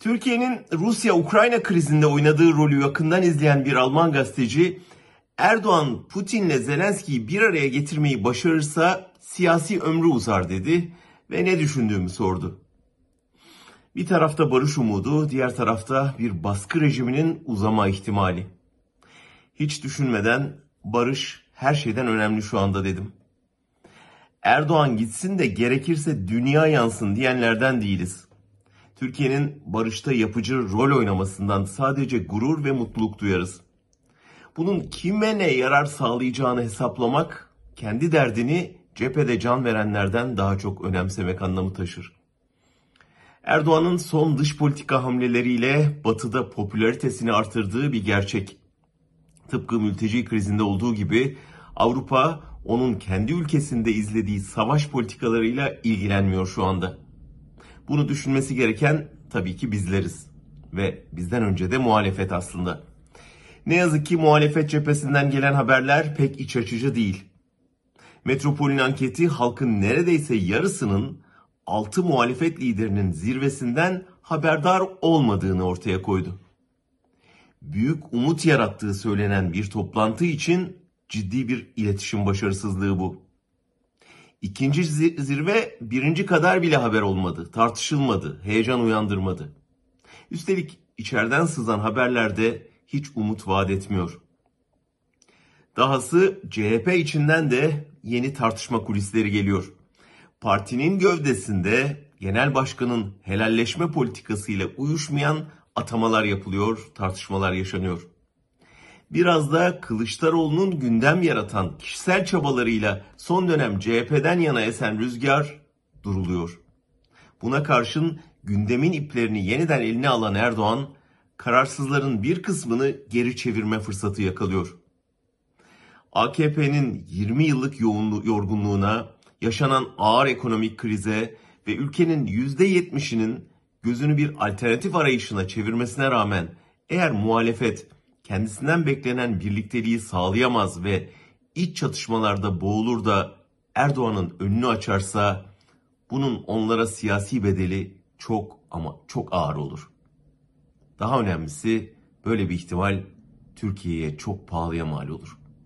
Türkiye'nin Rusya-Ukrayna krizinde oynadığı rolü yakından izleyen bir Alman gazeteci Erdoğan Putin'le Zelenski'yi bir araya getirmeyi başarırsa siyasi ömrü uzar dedi ve ne düşündüğümü sordu. Bir tarafta barış umudu, diğer tarafta bir baskı rejiminin uzama ihtimali. Hiç düşünmeden barış her şeyden önemli şu anda dedim. Erdoğan gitsin de gerekirse dünya yansın diyenlerden değiliz. Türkiye'nin barışta yapıcı rol oynamasından sadece gurur ve mutluluk duyarız. Bunun kime ne yarar sağlayacağını hesaplamak, kendi derdini cephede can verenlerden daha çok önemsemek anlamı taşır. Erdoğan'ın son dış politika hamleleriyle batıda popülaritesini artırdığı bir gerçek. Tıpkı mülteci krizinde olduğu gibi Avrupa onun kendi ülkesinde izlediği savaş politikalarıyla ilgilenmiyor şu anda. Bunu düşünmesi gereken tabii ki bizleriz ve bizden önce de muhalefet aslında. Ne yazık ki muhalefet cephesinden gelen haberler pek iç açıcı değil. Metropol'ün anketi halkın neredeyse yarısının 6 muhalefet liderinin zirvesinden haberdar olmadığını ortaya koydu. Büyük umut yarattığı söylenen bir toplantı için ciddi bir iletişim başarısızlığı bu. İkinci zirve birinci kadar bile haber olmadı, tartışılmadı, heyecan uyandırmadı. Üstelik içeriden sızan haberlerde hiç umut vaat etmiyor. Dahası CHP içinden de yeni tartışma kulisleri geliyor. Partinin gövdesinde genel başkanın helalleşme politikasıyla uyuşmayan atamalar yapılıyor, tartışmalar yaşanıyor. Biraz da Kılıçdaroğlu'nun gündem yaratan kişisel çabalarıyla son dönem CHP'den yana esen rüzgar duruluyor. Buna karşın gündemin iplerini yeniden eline alan Erdoğan, kararsızların bir kısmını geri çevirme fırsatı yakalıyor. AKP'nin 20 yıllık yoğunluğu, yorgunluğuna, yaşanan ağır ekonomik krize ve ülkenin %70'inin gözünü bir alternatif arayışına çevirmesine rağmen eğer muhalefet kendisinden beklenen birlikteliği sağlayamaz ve iç çatışmalarda boğulur da Erdoğan'ın önünü açarsa bunun onlara siyasi bedeli çok ama çok ağır olur. Daha önemlisi böyle bir ihtimal Türkiye'ye çok pahalıya mal olur.